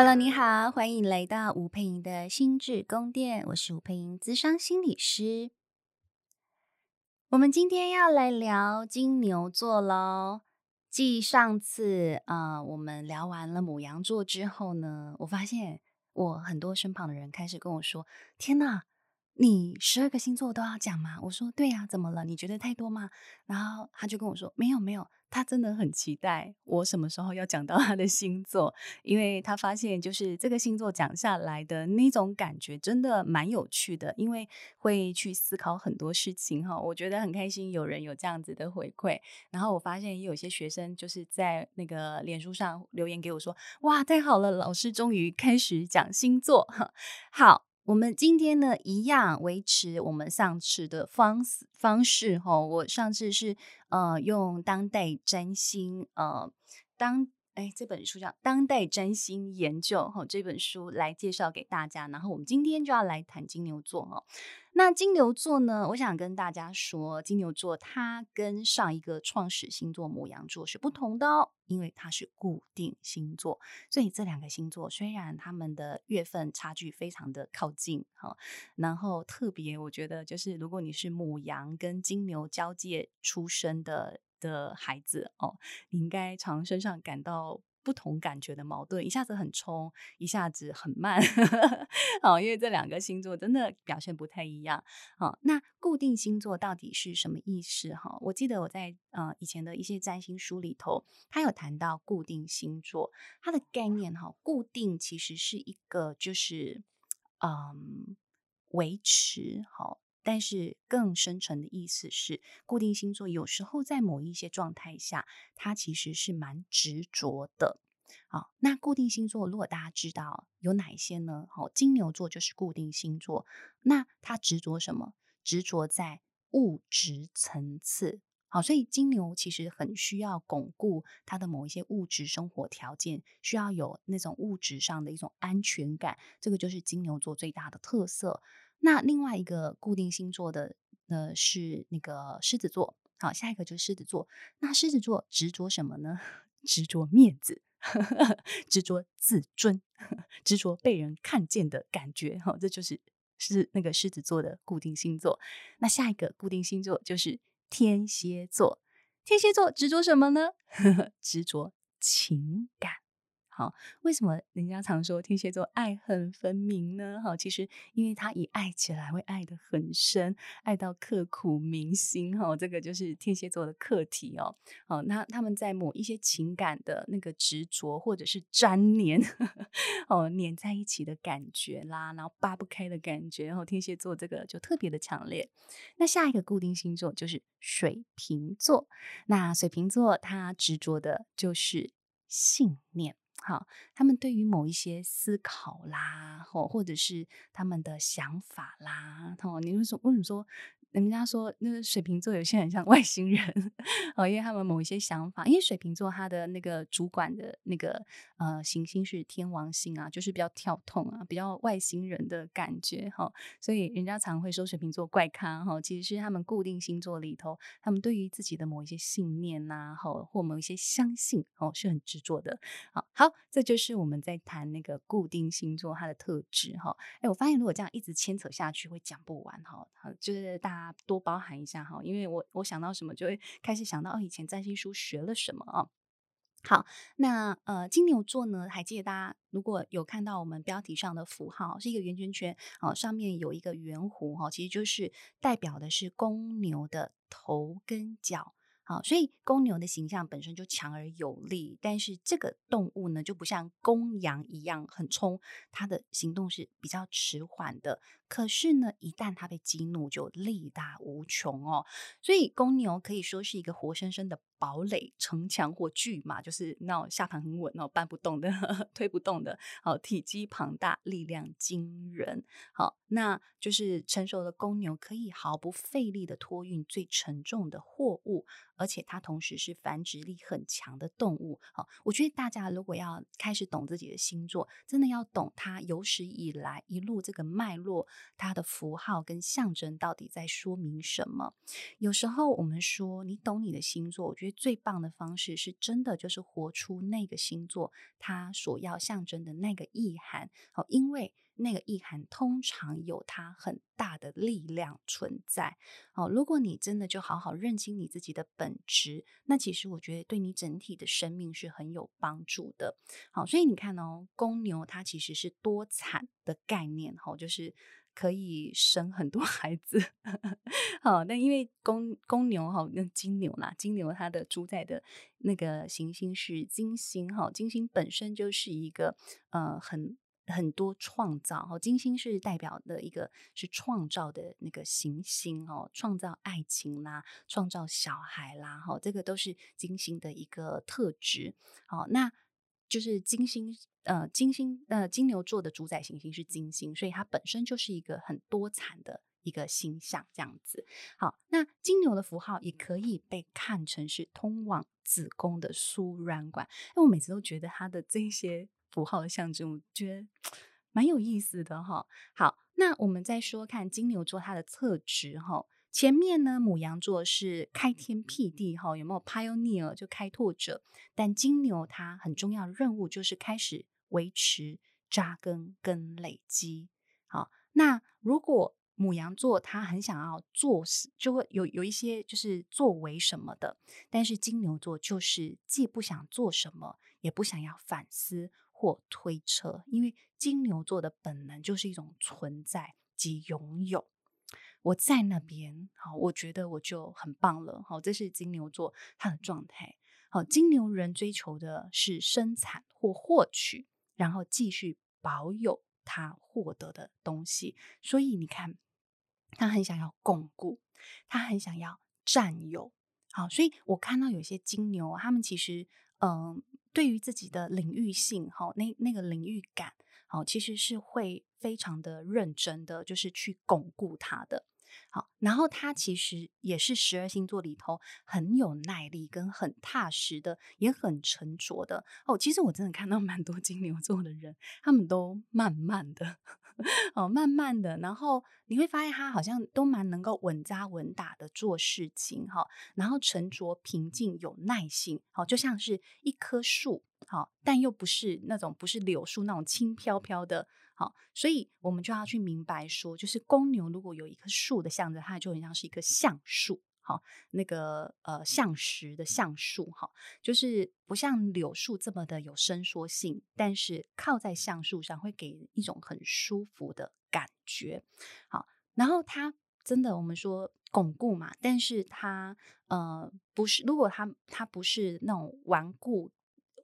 Hello，你好，欢迎来到吴佩莹的心智宫殿，我是吴佩莹，资商心理师。我们今天要来聊金牛座喽。继上次啊、呃，我们聊完了母羊座之后呢，我发现我很多身旁的人开始跟我说：“天哪！”你十二个星座都要讲吗？我说对呀，怎么了？你觉得太多吗？然后他就跟我说没有没有，他真的很期待我什么时候要讲到他的星座，因为他发现就是这个星座讲下来的那种感觉真的蛮有趣的，因为会去思考很多事情哈。我觉得很开心有人有这样子的回馈，然后我发现也有些学生就是在那个脸书上留言给我说，哇，太好了，老师终于开始讲星座哈，好。我们今天呢，一样维持我们上次的方式方式哈。我上次是呃用当代占星呃当哎这本书叫《当代占星研究》哈这本书来介绍给大家。然后我们今天就要来谈金牛座哈。那金牛座呢，我想跟大家说，金牛座它跟上一个创始星座牡羊座是不同的哦，因为它是固定星座，所以这两个星座虽然他们的月份差距非常的靠近哈，然后特别我觉得就是如果你是母羊跟金牛交界出生的的孩子哦，你应该常身上感到。不同感觉的矛盾，一下子很冲，一下子很慢，好，因为这两个星座真的表现不太一样。好，那固定星座到底是什么意思？哈，我记得我在呃以前的一些占星书里头，他有谈到固定星座，它的概念哈，固定其实是一个就是嗯维持好。但是更深层的意思是，固定星座有时候在某一些状态下，它其实是蛮执着的。好，那固定星座如果大家知道有哪一些呢？好，金牛座就是固定星座。那它执着什么？执着在物质层次。好，所以金牛其实很需要巩固它的某一些物质生活条件，需要有那种物质上的一种安全感。这个就是金牛座最大的特色。那另外一个固定星座的呃是那个狮子座，好，下一个就是狮子座。那狮子座执着什么呢？执着面子，执着自尊，执着被人看见的感觉。好，这就是是那个狮子座的固定星座。那下一个固定星座就是天蝎座。天蝎座执着什么呢？执着情感。好，为什么人家常说天蝎座爱恨分明呢？好，其实因为他一爱起来会爱得很深，爱到刻骨铭心。哈，这个就是天蝎座的课题哦。好，那他们在某一些情感的那个执着，或者是粘黏，哦，黏在一起的感觉啦，然后扒不开的感觉，然后天蝎座这个就特别的强烈。那下一个固定星座就是水瓶座。那水瓶座他执着的就是信念。好，他们对于某一些思考啦，或或者是他们的想法啦，哦，你为什么为什么说？人家说那个水瓶座有些很像 外星人哦，因为他们某一些想法，因为水瓶座他的那个主管的那个呃行星是天王星啊，就是比较跳痛啊，比较外星人的感觉哈、哦，所以人家常会说水瓶座怪咖哈、哦，其实是他们固定星座里头，他们对于自己的某一些信念呐、啊，哈、哦，或某一些相信哦，是很执着的。好，好，这就是我们在谈那个固定星座它的特质哈。哎、我发现如果这样一直牵扯下去，会讲不完哈、哦，就是大。家多包涵一下哈，因为我我想到什么就会开始想到哦，以前占星书学了什么啊？好，那呃金牛座呢，还记得大家如果有看到我们标题上的符号是一个圆圈圈哦，上面有一个圆弧哈，其实就是代表的是公牛的头跟脚。好，所以公牛的形象本身就强而有力，但是这个动物呢，就不像公羊一样很冲，它的行动是比较迟缓的。可是呢，一旦它被激怒，就力大无穷哦。所以公牛可以说是一个活生生的堡垒、城墙或巨马，就是那种下盘很稳哦，搬不动的、呵 呵推不动的。好，体积庞大，力量惊人。好，那就是成熟的公牛可以毫不费力的托运最沉重的货物。而且它同时是繁殖力很强的动物。好，我觉得大家如果要开始懂自己的星座，真的要懂它有史以来一路这个脉络它的符号跟象征到底在说明什么。有时候我们说你懂你的星座，我觉得最棒的方式是真的就是活出那个星座它所要象征的那个意涵。好，因为。那个意涵通常有它很大的力量存在。哦，如果你真的就好好认清你自己的本质，那其实我觉得对你整体的生命是很有帮助的。好，所以你看哦，公牛它其实是多产的概念，哈，就是可以生很多 孩子。好，那因为公公牛哈跟金牛啦，金牛它的主宰的那个行星是金星，哈，金星本身就是一个呃很。很多创造哈，金星是代表的一个是创造的那个行星哦，创造爱情啦，创造小孩啦，哈，这个都是金星的一个特质。好，那就是金星，呃，金星，呃，金牛座的主宰行星是金星，所以它本身就是一个很多产的一个星象，这样子。好，那金牛的符号也可以被看成是通往子宫的输卵管，因为我每次都觉得它的这些。符号象征，我觉得蛮有意思的哈。好，那我们再说看金牛座它的特质哈。前面呢，母羊座是开天辟地哈，有没有 pioneer 就开拓者？但金牛它很重要的任务就是开始维持、扎根跟累积。好，那如果母羊座他很想要做事，就会有有一些就是作为什么的，但是金牛座就是既不想做什么，也不想要反思。或推测，因为金牛座的本能就是一种存在及拥有。我在那边，好，我觉得我就很棒了。好，这是金牛座他的状态。好，金牛人追求的是生产或获取，然后继续保有他获得的东西。所以你看，他很想要巩固，他很想要占有。好，所以我看到有些金牛，他们其实，嗯、呃。对于自己的领域性，哈，那那个领域感，好，其实是会非常的认真的，就是去巩固它的。好，然后他其实也是十二星座里头很有耐力跟很踏实的，也很沉着的。哦，其实我真的看到蛮多金牛座的人，他们都慢慢的。哦，慢慢的，然后你会发现他好像都蛮能够稳扎稳打的做事情，哈，然后沉着平静，有耐性，好，就像是一棵树，好，但又不是那种不是柳树那种轻飘飘的，好，所以我们就要去明白说，就是公牛如果有一棵树的象征，它就很像是一棵橡树。好，那个呃，橡实的橡树，哈，就是不像柳树这么的有伸缩性，但是靠在橡树上会给一种很舒服的感觉。好，然后它真的我们说巩固嘛，但是它呃不是，如果它它不是那种顽固、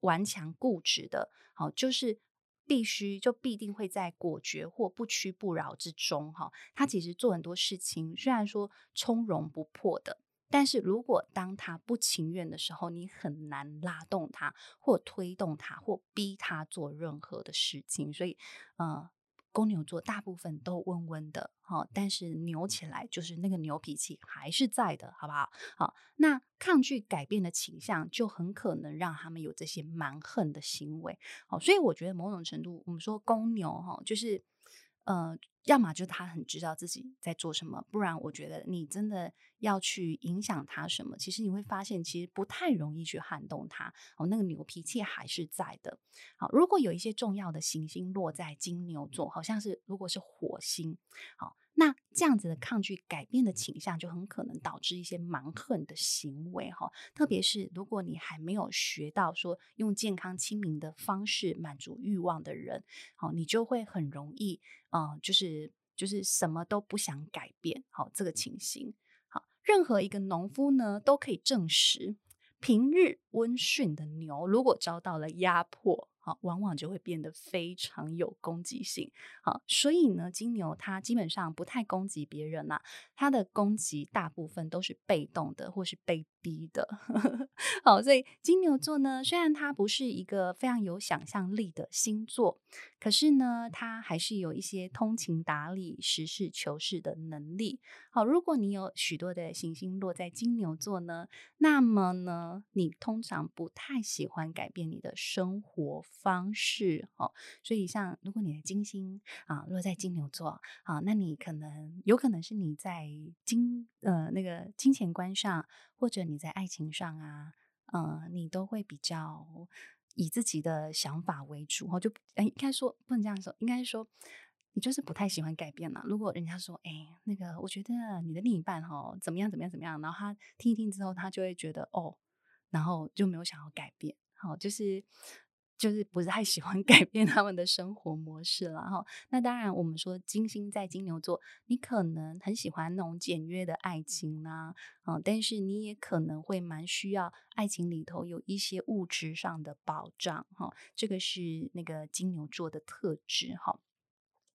顽强、固执的，好，就是。必须就必定会在果决或不屈不饶之中，哈，他其实做很多事情，虽然说从容不迫的，但是如果当他不情愿的时候，你很难拉动他，或推动他，或逼他做任何的事情，所以，呃。公牛座大部分都温温的，哈，但是牛起来就是那个牛脾气还是在的，好不好？好，那抗拒改变的倾向就很可能让他们有这些蛮横的行为，好，所以我觉得某种程度，我们说公牛，哈，就是。呃，要么就他很知道自己在做什么，不然我觉得你真的要去影响他什么，其实你会发现其实不太容易去撼动他哦，那个牛脾气还是在的。好，如果有一些重要的行星落在金牛座，好像是如果是火星，好。那这样子的抗拒改变的倾向，就很可能导致一些蛮横的行为哈。特别是如果你还没有学到说用健康亲民的方式满足欲望的人，好，你就会很容易，嗯，就是就是什么都不想改变，好，这个情形。好，任何一个农夫呢，都可以证实，平日温驯的牛，如果遭到了压迫。好，往往就会变得非常有攻击性。好，所以呢，金牛他基本上不太攻击别人啦，他，的攻击大部分都是被动的，或是被逼的。好，所以金牛座呢，虽然它不是一个非常有想象力的星座，可是呢，它还是有一些通情达理、实事求是的能力。好，如果你有许多的行星落在金牛座呢，那么呢，你通常不太喜欢改变你的生活方式。好，所以像如果你的金星啊落在金牛座啊，那你可能有可能是你在金呃那个金钱观上，或者你你在爱情上啊，呃，你都会比较以自己的想法为主。哈，就应该说不能这样说，应该说你就是不太喜欢改变嘛。如果人家说，哎，那个我觉得你的另一半哈怎么样怎么样怎么样，然后他听一听之后，他就会觉得哦，然后就没有想要改变。好，就是。就是不太喜欢 改变他们的生活模式了哈。那当然，我们说金星在金牛座，你可能很喜欢那种简约的爱情呐，啊，但是你也可能会蛮需要爱情里头有一些物质上的保障哈。这个是那个金牛座的特质哈。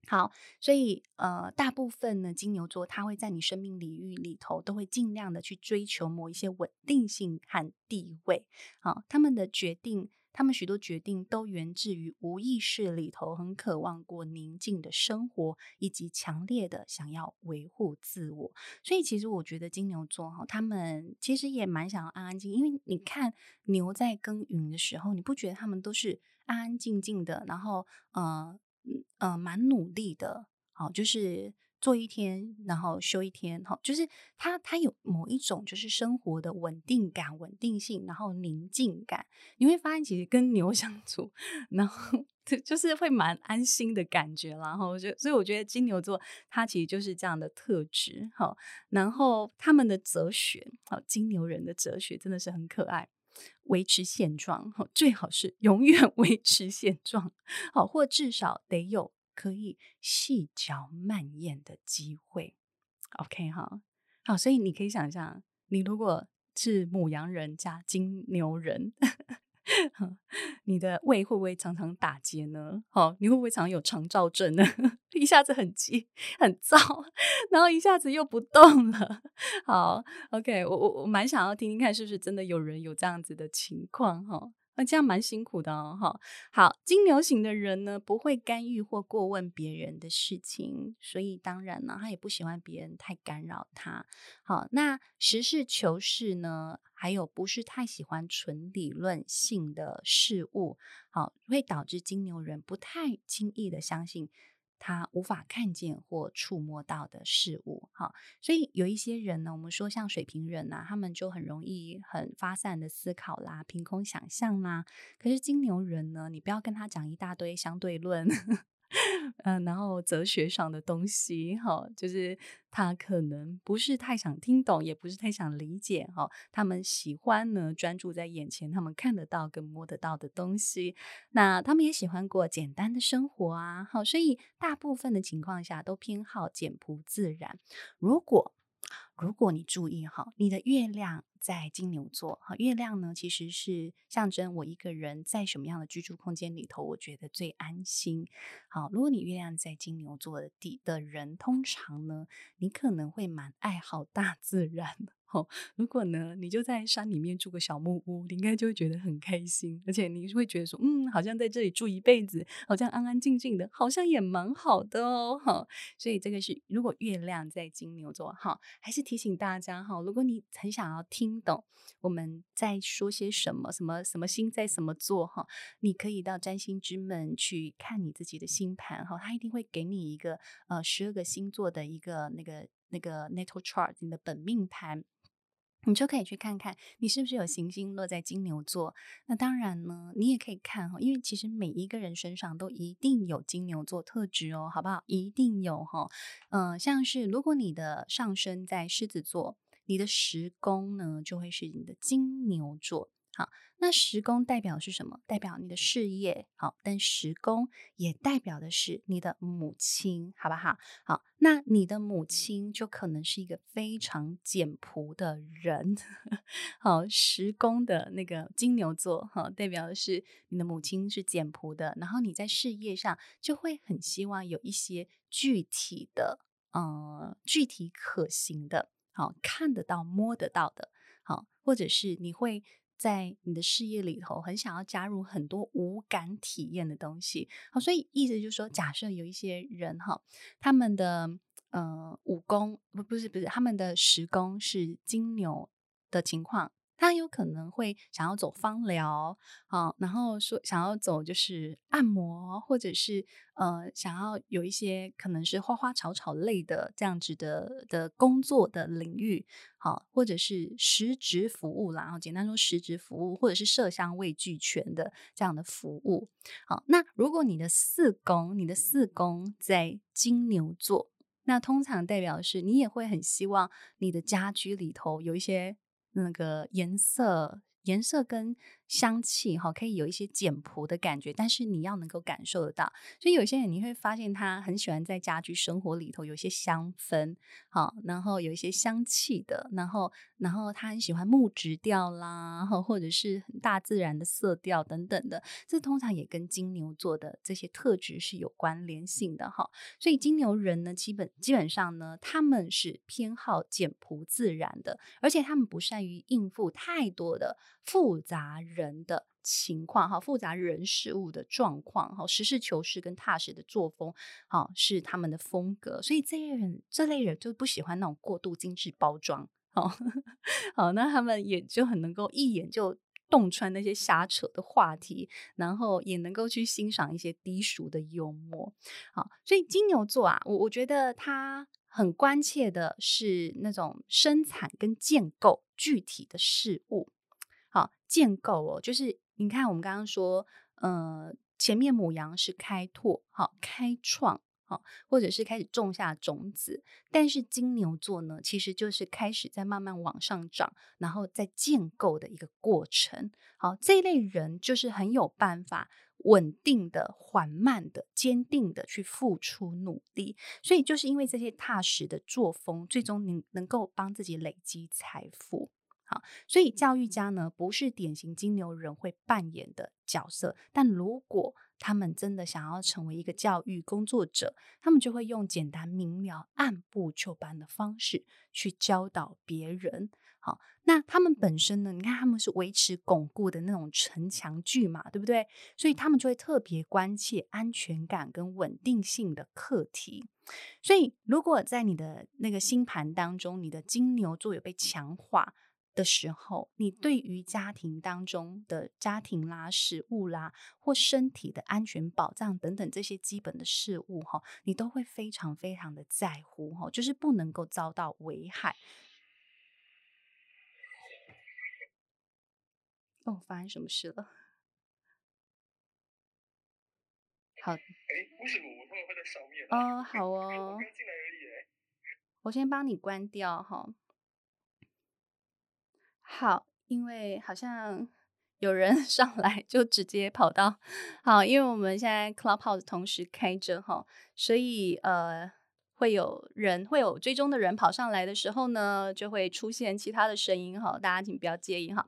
好，所以呃，大部分呢，金牛座他会在你生命领域里头都会尽量的去追求某一些稳定性和地位。好，他们的决定。他们许多决定都源自于无意识里头很渴望过宁静的生活，以及强烈的想要维护自我。所以，其实我觉得金牛座哈，他们其实也蛮想要安安静，因为你看牛在耕耘的时候，你不觉得他们都是安安静静的，然后呃呃蛮努力的，好就是。做一天，然后休一天，哈，就是他他有某一种就是生活的稳定感、稳定性，然后宁静感。你会发现，其实跟牛相处，然后就就是会蛮安心的感觉。然后就所以我觉得金牛座他其实就是这样的特质，哈。然后他们的哲学，哈，金牛人的哲学真的是很可爱，维持现状，哈，最好是永远 维持现状，好，或至少得有。可以细嚼慢咽的机会，OK 哈，好，所以你可以想象，你如果是母羊人加金牛人，你的胃会不会常常打结呢？好，你会不会常有肠燥症呢？一下子很急很燥，然后一下子又不动了。好，OK，我我我蛮想要听听看，是不是真的有人有这样子的情况哈？那这样蛮辛苦的哦，哈。好，金牛型的人呢，不会干预或过问别人的事情，所以当然呢，他也不喜欢别人太干扰他。好，那实事求是呢，还有不是太喜欢纯理论性的事物，好，会导致金牛人不太轻易的相信。他无法看见或触摸到的事物，哈，所以有一些人呢，我们说像水瓶人呐，他们就很容易很发散的思考啦，凭空想象啦。可是金牛人呢，你不要跟他讲一大堆相对论。嗯，然后哲学上的东西，哈，就是他可能不是太想听懂，也不是太想理解，哈。他们喜欢呢，专注在眼前，他们看得到跟摸得到的东西。那他们也喜欢过简单的生活啊，好，所以大部分的情况下都偏好简朴自然。如果如果你注意哈，你的月亮在金牛座哈，月亮呢其实是象征我一个人在什么样的居住空间里头，我觉得最安心。好，如果你月亮在金牛座的地的人，通常呢，你可能会蛮爱好大自然。好，如果呢，你就在山里面住个小木屋，你应该就会觉得很开心，而且你会觉得说，嗯，好像在这里住一辈子，好像安安静静的，好像也蛮好的哦。哈，所以这个是如果月亮在金牛座，哈，还是提醒大家哈，如果你很想要听懂我们在说些什么，什么什么星在什么座，哈，你可以到占星之门去看你自己的星盘，哈，他一定会给你一个呃十二个星座的一个那个那个 natal chart，你的本命盘。你就可以去看看，你是不是有行星落在金牛座。那当然呢，你也可以看哈，因为其实每一个人身上都一定有金牛座特质哦，好不好？一定有哈。嗯、呃，像是如果你的上升在狮子座，你的时宫呢就会是你的金牛座。好，那十宫代表是什么？代表你的事业。好，但十宫也代表的是你的母亲，好不好？好，那你的母亲就可能是一个非常简朴的人。好，十宫的那个金牛座，哈，代表的是你的母亲是简朴的，然后你在事业上就会很希望有一些具体的，呃，具体可行的，好，看得到、摸得到的。好，或者是你会在你的事业里头很想要加入很多无感体验的东西，好，所以意思就是说，假设有一些人哈，他们的呃武功不不是不是他们的时宫是金牛的情况。他有可能会想要走芳疗，啊，然后说想要走就是按摩，或者是呃想要有一些可能是花花草草类的这样子的的工作的领域，好，或者是实质服务啦，然后简单说实质服务，或者是色香味俱全的这样的服务，好，那如果你的四宫，你的四宫在金牛座，那通常代表是你也会很希望你的家居里头有一些。那个颜色。颜色跟香气哈，可以有一些简朴的感觉，但是你要能够感受得到。所以有些人你会发现他很喜欢在家居生活里头有一些香氛，好，然后有一些香气的，然后然后他很喜欢木质调啦，或者是很大自然的色调等等的。这通常也跟金牛座的这些特质是有关联性的哈。所以金牛人呢，基本基本上呢，他们是偏好简朴自然的，而且他们不善于应付太多的。复杂人人的情况哈，复杂人事物的状况哈，实事求是跟踏实的作风哈，是他们的风格。所以这类人这类人就不喜欢那种过度精致包装好，好，那他们也就很能够一眼就洞穿那些瞎扯的话题，然后也能够去欣赏一些低俗的幽默。好，所以金牛座啊，我我觉得他很关切的是那种生产跟建构具体的事物。建构哦，就是你看，我们刚刚说，呃，前面母羊是开拓，好，开创，好，或者是开始种下种子，但是金牛座呢，其实就是开始在慢慢往上涨，然后在建构的一个过程。好，这一类人就是很有办法，稳定的、缓慢的、坚定的去付出努力，所以就是因为这些踏实的作风，最终能能够帮自己累积财富。好，所以教育家呢，不是典型金牛人会扮演的角色。但如果他们真的想要成为一个教育工作者，他们就会用简单明了、按部就班的方式去教导别人。好，那他们本身呢？你看他们是维持巩固的那种城墙剧嘛，对不对？所以他们就会特别关切安全感跟稳定性的课题。所以，如果在你的那个星盘当中，你的金牛座有被强化的时候，你对于家庭当中的家庭啦、食物啦，或身体的安全保障等等这些基本的事物哈，你都会非常非常的在乎哈，就是不能够遭到危害。哦，发生什么事了？好，哎，为什么我会在上面？哦，好哦，我刚进来而已，我先帮你关掉哈。好，因为好像有人 上来就直接跑到好，因为我们现在 Clubhouse 同时开着哈，所以呃会有人会有追踪的人跑上来的时候呢，就会出现其他的声音哈，大家请不要介意哈。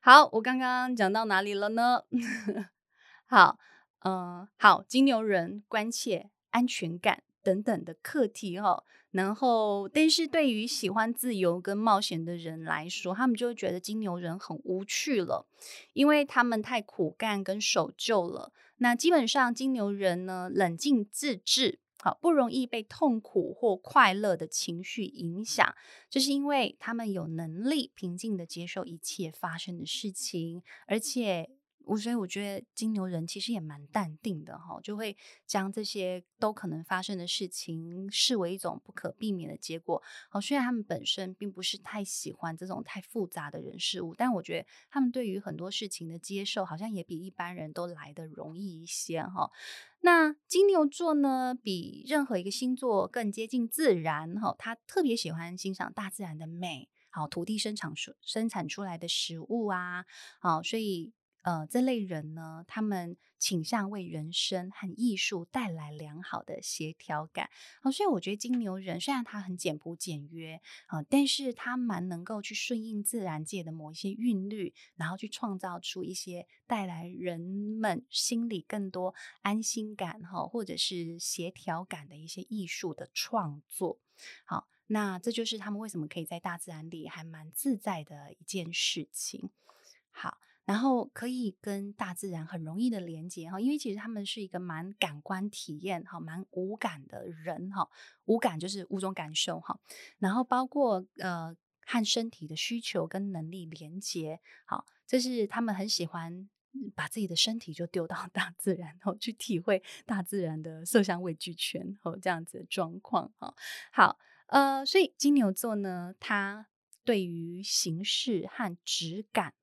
好，我刚刚讲到哪里了呢？好，嗯、好，金牛人关切安全感等等的课题哈。然后，但是对于喜欢自由跟冒险的人来说，他们就会觉得金牛人很无趣了，因为他们太苦干跟守旧了。那基本上金牛人呢，冷静自制，好，不容易被痛苦或快乐的情绪影响，就是因为他们有能力平静地接受一切发生的事情，而且。我所以我觉得金牛人其实也蛮淡定的哈，就会将这些都可能发生的事情视为一种不可避免的结果。好，虽然他们本身并不是太喜欢这种太复杂的人事物，但我觉得他们对于很多事情的接受，好像也比一般人都来得容易一些哈。那金牛座呢，比任何一个星座更接近自然哈，他特别喜欢欣赏大自然的美，好，土地生产出生产出来的食物啊，好，所以。呃，这类人呢，他们倾向为人生和艺术带来良好的协调感。好，所以我觉得金牛人虽然他很简朴简约啊，但是他蛮能够去顺应自然界的某一些韵律，然后去创造出一些带来人们心里更多安心感哈，或者是协调感的一些艺术的创作。好。那这就是他们为什么可以在大自然里还蛮自在的一件事情。好。然后可以跟大自然很容易的连接哈，因为其实他们是一个蛮感官体验哈，蛮无感的人哈，无感就是五种感受哈，然后包括呃和身体的需求跟能力连接，好，这是他们很喜欢把自己的身体就丢到大 自然，然后去体会大自然的色香味俱全哦，这样子的状况哈。好，呃，所以金牛座呢，它对于形式和质感。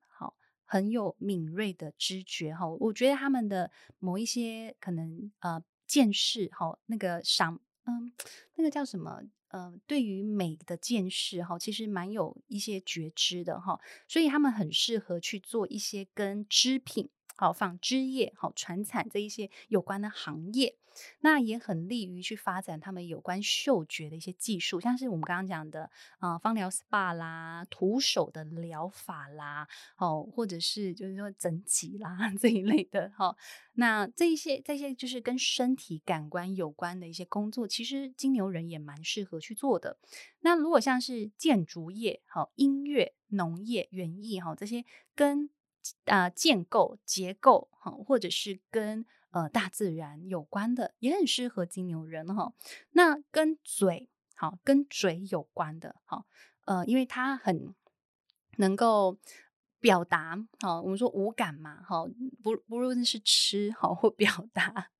很有敏锐的知觉哈，我觉得他们的某一些可能呃见识哈，那个赏嗯，那个叫什么呃，对于美的见识哈，其实蛮有一些觉知的哈，所以他们很适合去做一些跟织品好纺织业好传产这一些有关的行业。那也很利于去发展他们有关嗅觉的一些技术，像是我们刚刚讲的啊、呃，芳疗 SPA 啦，徒手的疗法啦，哦，或者是就是说整脊啦 这一类的哈、哦。那这一些这些就是跟身体感官有关的一些工作，其实金牛人也蛮适合去做的。那如果像是建筑业、哈、哦、音乐、农业、园艺哈这些跟啊、建构结构哈、哦，或者是跟呃，大自然有关的也很适合金牛人哈。那跟嘴好，跟嘴有关的哈，呃，因为它很能够表达好，我们说五感嘛，哈，不不论是吃好或表达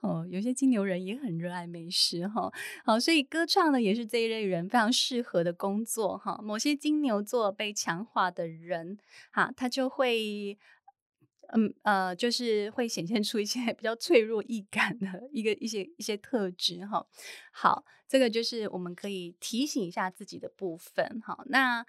哦，有些金牛人也很热爱美食哈。好，所以歌唱呢也是这一类人非常适合的工作哈。某些金牛座被强化的人哈，他就会。嗯呃，就是会显现出一些 比较脆弱易感的一个一些一些特质哈。好，这个就是我们可以提醒一下自己的部分哈。那。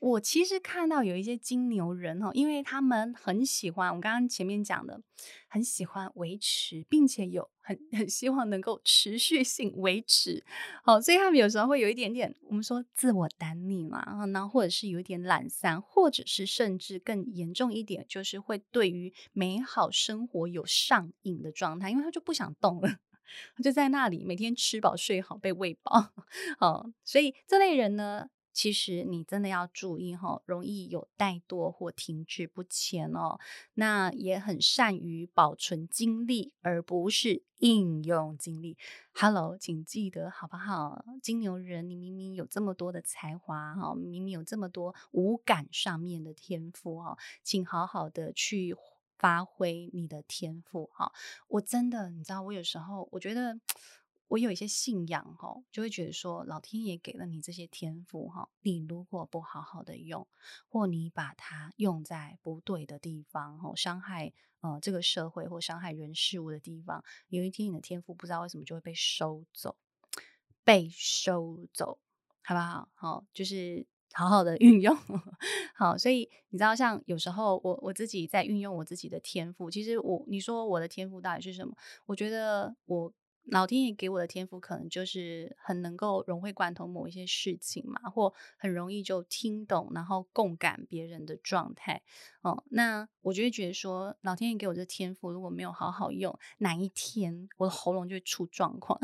我其实看到有一些金牛人哈，因为他们很喜欢我刚刚前面讲的，很喜欢维持，并且有很 很希望能够持续性维持，好，所以他们有时候会有一点点我们说自我耽溺嘛，然后或者是有一点懒散，或者是甚至更严重一点，就是会对于美好生活有上瘾的状态，因为他就不想动了，就在那里每天吃饱睡好被喂饱，好，所以这类人呢。其实你真的要注意哈，容易有怠惰或停滞不前哦。那也很善于保存精力，而不是应用精力。Hello，请记得好不好？金牛人，你明明有这么多的才华哈，明明有这么多五感上面的天赋哈，请好好的去发挥你的天赋哈。我真的，你知道，我有时候我觉得。我有一些信仰哈，就会觉得说，老天爷给了你这些天赋哈，你如果不好好的用，或你把它用在不对的地方哈，伤害呃这个社会或伤害人事物的地方，有一天你的天赋不知道为什么就会被收走，被收走，好不好？好，就是好好的 运用，好，所以你知道，像有时候我我自己在运用我自己的天赋，其实我你说我的天赋到底是什么？我觉得我。老天爷给我的天赋，可能就是很能够融会贯通某一些事情嘛，或很容易就听懂，然后共感别人的状态。哦，那我就会觉得说，老天爷给我这天赋，如果没有好好用，哪一天我的喉咙就会出状况。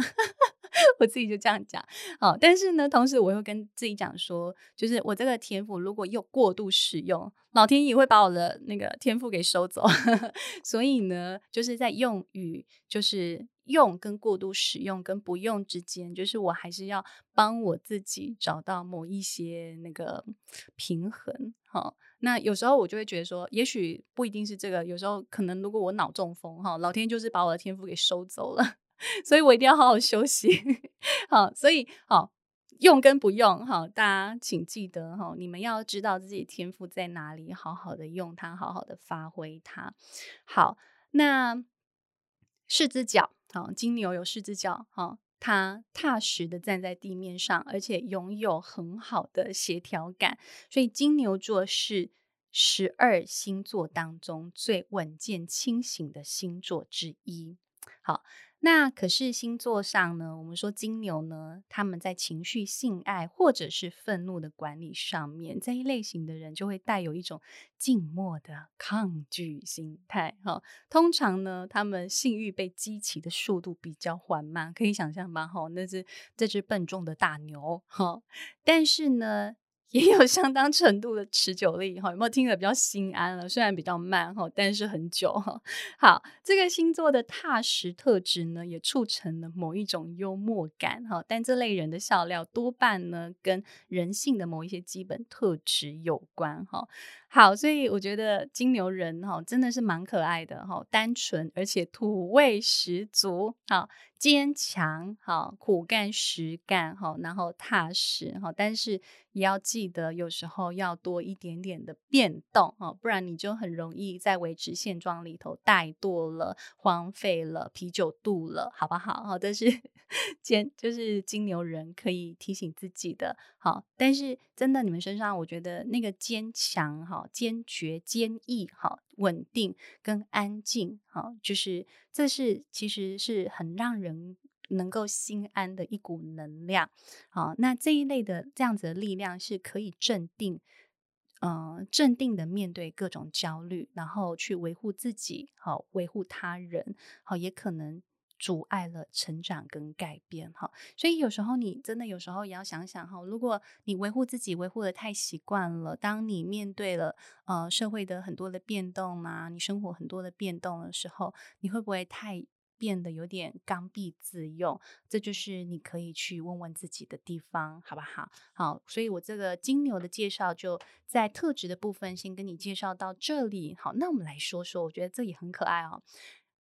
我自己就这样讲。好，但是呢，同时我又跟自己讲说，就是我这个天赋如果又过度使用，老天爷会把我的那个天赋给收走。所以呢，就是在用与就是。用跟过度使用跟不用之间，就是我还是要帮我自己找到某一些那个平衡。好，那有时候我就会觉得说，也许不一定是这个，有时候可能如果我脑中风哈，老天就是把我的天赋给收走了，所以我一定要好好休息。好，所以好用跟不用哈，大家请记得哈，你们要知道自己天赋在哪里，好好的用它，好好的发挥它。好，那四只脚。好，金牛有四只脚，哈，它踏实的站在地面上，而且拥有很好的协调感，所以金牛座是十二星座当中最稳健清醒的星座之一。好，那可是星座上呢，我们说金牛呢，他们在情绪、性爱或者是愤怒的管理上面，这一类型的人就会带有一种静默的抗拒心态。哈，通常呢，他们性欲被激起的速度比较缓慢，可以想象吗？哈，那只这只笨重的大牛。哈，但是呢。也有相当程度的持久力哈，有没有听得比较心安了？虽然比较慢哈，但是很久哈。好，这个星座的踏实特质呢，也促成了某一种幽默感哈。但这类人的笑料多半呢，跟人性的某一些基本特质有关哈。好，所以我觉得金牛人哈真的是蛮可爱的哈，单纯而且土味十足，好坚强，好苦干实干，好然后踏实，好，但是也要记得有时候要多一点点的变动，哈，不然你就很容易在维持现状里头怠惰了、荒废了、啤酒肚了，好不好？好，但是 坚就是金牛人可以提醒自己的，好，但是真的你们身上，我觉得那个坚强，哈。坚决、坚毅、哈稳定跟安静，哈，就是这是其实是很让人能够心安的一股能量，好，那这一类的这样子的力量是可以镇定，镇定的面对各种焦虑，然后去维护自己，好维护他人，好也可能。阻碍了成长跟改变，哈，所以有时候你真的有时候也要想想，哈，如果你维护自己维护得太习惯了，当你面对了呃社会的很多的变动啊，你生活很多的变动的时候，你会不会太变得有点刚愎自用？这就是你可以去问问自己的地方，好不好？好，所以我这个金牛的介绍就在特质的部分先跟你介绍到这里，好，那我们来说说，我觉得这也很可爱哦。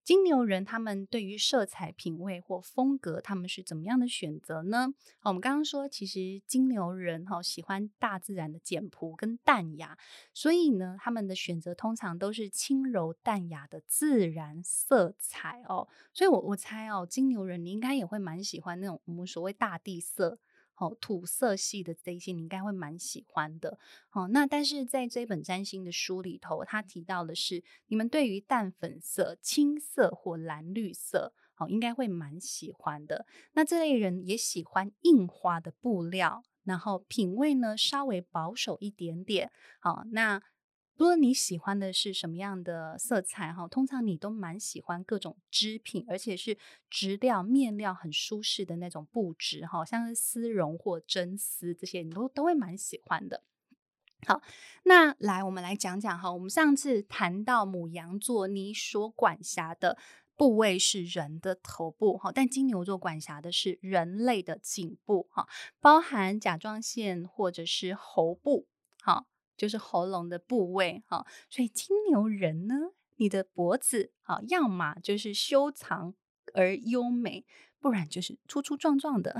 金牛人他们对于色彩品味或风格，他们是怎么样的选择呢？我们刚刚说，其实金牛人哈喜欢大自然的简朴跟淡雅，所以呢，他们的选择通常都是轻柔淡雅的自然色彩哦。所以我我猜哦，金牛人你应该也会蛮喜欢那种我们所谓大地色。哦，土色系的这些你应该会蛮喜欢的。哦，那但是在这本占星的书里头，他提到的是你们对于淡粉色、青色或蓝绿色，哦，应该会蛮喜欢的。那这类人也喜欢印花的布料，然后品味呢稍微保守一点点。好，那。不论你喜欢的是什么样的色彩哈，通常你都蛮喜欢各种织品，而且是质料面料很舒适的那种布质哈，像是丝绒或真丝这些，你都都会蛮喜欢的。好，那来我们来讲讲哈，我们上次谈到牡羊座，你所管辖的部位是人的头部哈，但金牛座管辖的是人类的颈部哈，包含甲状腺或者是喉部哈。就是喉咙的部位哈，所以金牛人呢，你的脖子啊，要么就是修长而优美，不然就是粗粗壮壮的。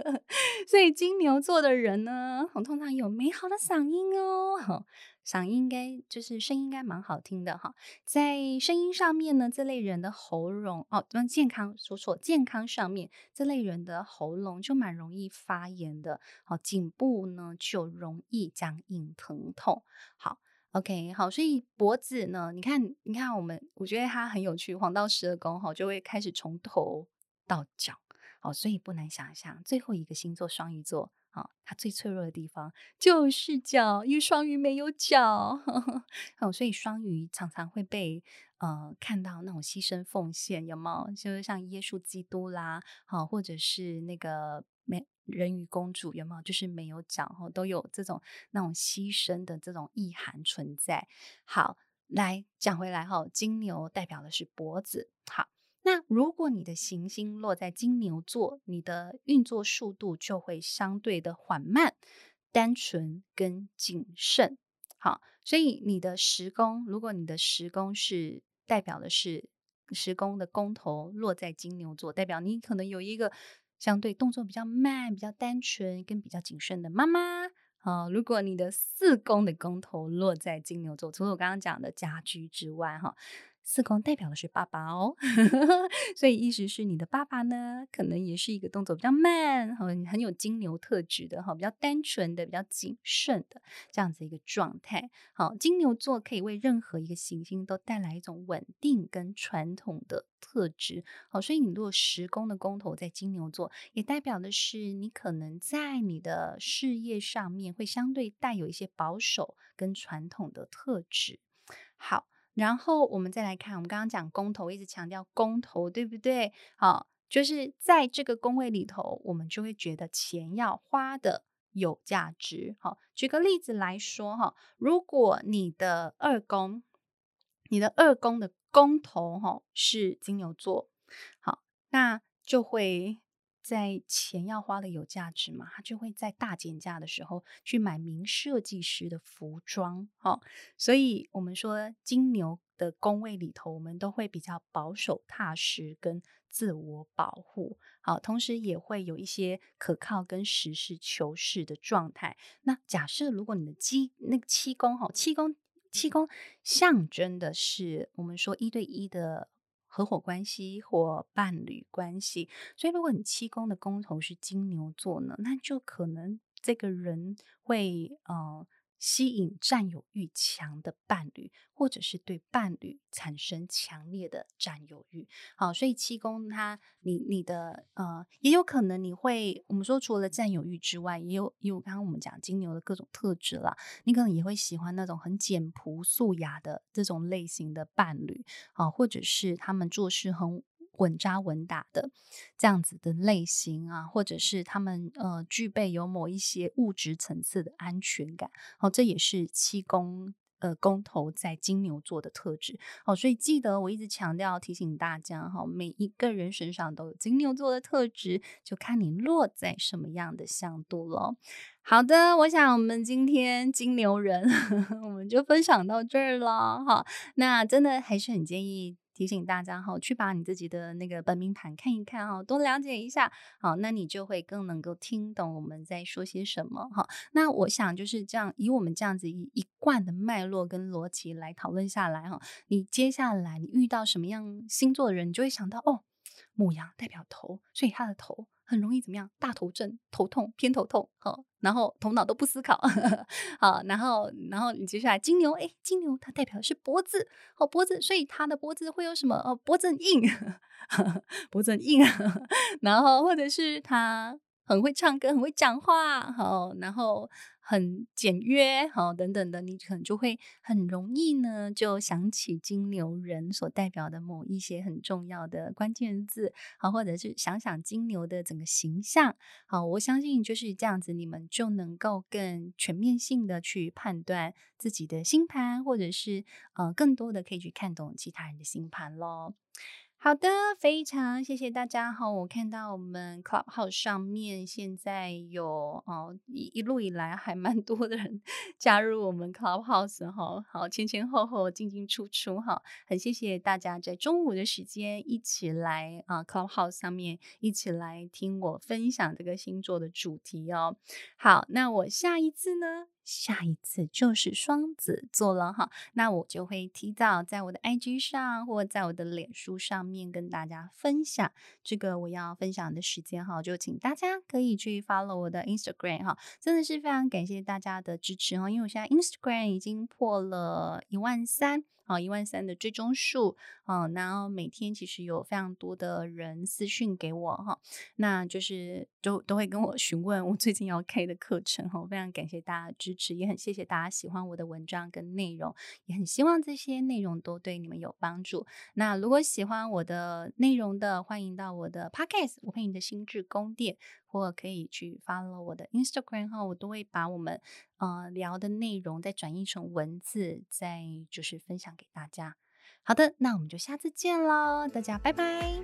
所以金牛座的人呢，通常有美好的嗓音哦。嗓音应该就是声音应该蛮好听的哈，在声音上面呢，这类人的喉咙哦，健康说错，健康上面这类人的喉咙就蛮容易发炎的，好，颈部呢就容易僵硬疼痛。好，OK，好，所以脖子呢，你看，你看我们，我觉得它很有趣，黄道十二宫哈，就会开始从头到脚，好，所以不难想象，最后一个星座双鱼座。啊，它最脆弱的地方就是脚，因为双鱼没有脚，哦，所以双鱼常常会被呃看到那种牺牲奉献，有没有？就是像耶稣基督啦，好，或者是那个美人鱼公主，有没有？就是没有脚，都有这种那种牺牲的这种意涵存在。好，来讲回来哈，金牛代表的是脖子，好。那如果你的行星落在金牛座，你的运作速度就会相对的缓慢、单纯跟谨慎。好，所以你的十宫，如果你的十宫是代表的是十宫的宫头落在金牛座，代表你可能有一个相对动作比较慢、比较单纯跟比较谨慎的妈妈。好，如果你的四宫的宫头落在金牛座，除了我刚刚讲的家居之外，哈。四宫代表的是爸爸哦，所以意思是你的爸爸呢，可能也是一个动作比较慢，很很有金牛特质的哈，比较单纯的、比较谨慎的这样子一个状态。好，金牛座可以为任何一个行星都带来一种稳定跟传统的特质。好，所以你如果十宫的宫头在金牛座，也代表的是你可能在你的事业上面会相对带有一些保守跟传统的特质。好。然后我们再来看，我们刚刚讲宫头，一直强调宫头，对不对？好，就是在这个宫位里头，我们就会觉得钱要花的有价值。好，举个例子来说，哈，如果你的二宫，你的二宫的宫头，哈，是金牛座，好，那就会。在钱要花的有价值嘛，他就会在大减价的时候去买名设计师的服装，哦，所以我们说金牛的宫位里头，我们都会比较保守、踏实跟自我保护，好，同时也会有一些可靠跟实事求是的状态。那假设如果你的七那个七宫哈，七宫七宫象征的是我们说一对一的。合伙关系或伴侣关系，所以如果你七宫的宫头是金牛座呢，那就可能这个人会呃。吸引占有欲强的伴侣，或者是对伴侣产生强烈的占有欲。好，所以七宫它，你你的呃，也有可能你会，我们说除了占有欲之外，也有也有刚刚我们讲金牛的各种特质啦，你可能也会喜欢那种很简朴素雅的这种类型的伴侣啊，或者是他们做事很。稳扎稳打的这样子的类型啊，或者是他们呃具备有某一些物质层次的安全感，哦，这也是七宫呃宫头在金牛座的特质哦。所以记得我一直强调提醒大家哈，每一个人身上都有金牛座的特质，就看你落在什么样的相度喽。好的，我想我们今天金牛人 我们就分享到这儿了哈。那真的还是很建议。提醒大家哈，去把你自己的那个本命盘看一看哈，多了解一下，好，那你就会更能够听懂我们在说些什么哈。那我想就是这样，以我们这样子一一贯的脉络跟逻辑来讨论下来哈，你接下来你遇到什么样星座的人，你就会想到哦，母羊代表头，所以他的头。很容易怎么样？大头症、头痛、偏头痛，好，然后头脑都不思考，好，然后，然后你接下来金牛，哎，金牛它代表的是脖子，哦，脖子，所以它的脖子会有什么？哦，脖子很硬，脖子很硬，然后或者是他很会唱歌，很会讲话，好，然后。很简约，好，等等的，你可能就会很容易呢，就想起金牛人所代表的某一些很重要的关键字，好，或者是想想金牛的整个形象，好，我相信就是这样子，你们就能够更全面性的去判断自己的星盘，或者是呃，更多的可以去看懂其他人的星盘喽。好的，非常谢谢大家哈！我看到我们 Clubhouse 上面现在有哦一一路以来还蛮多的人 加入我们 Clubhouse 哈，好前前后后进进出出哈，很谢谢大家在中午的时间一起来啊 Clubhouse 上面一起来听我分享这个星座的主题哦。好，那我下一次呢？下一次就是双子座了哈，那我就会提早在我的 IG 上或在我的脸书上面跟大家分享这个我要分享的时间哈，就请大家可以去 follow 我的 Instagram 哈，真的是非常感谢大家的支持哈，因为我现在 Instagram 已经破了一万三。好，一万三的追踪数，哦，然后每天其实有非常多的人私讯给我哈，那就是都都会跟我询问我最近要开的课程哈，非常感谢大家的支持，也很谢谢大家喜欢我的文章跟内容，也很希望这些内容都对你们有帮助。那如果喜欢我的内容的，欢迎到我的 Podcast，我陪你的心智宫殿。或可以去 follow 我的 Instagram 哈，我都会把我们呃聊的内容再转译成文字，再就是分享给大家。好的，那我们就下次见喽，大家拜拜。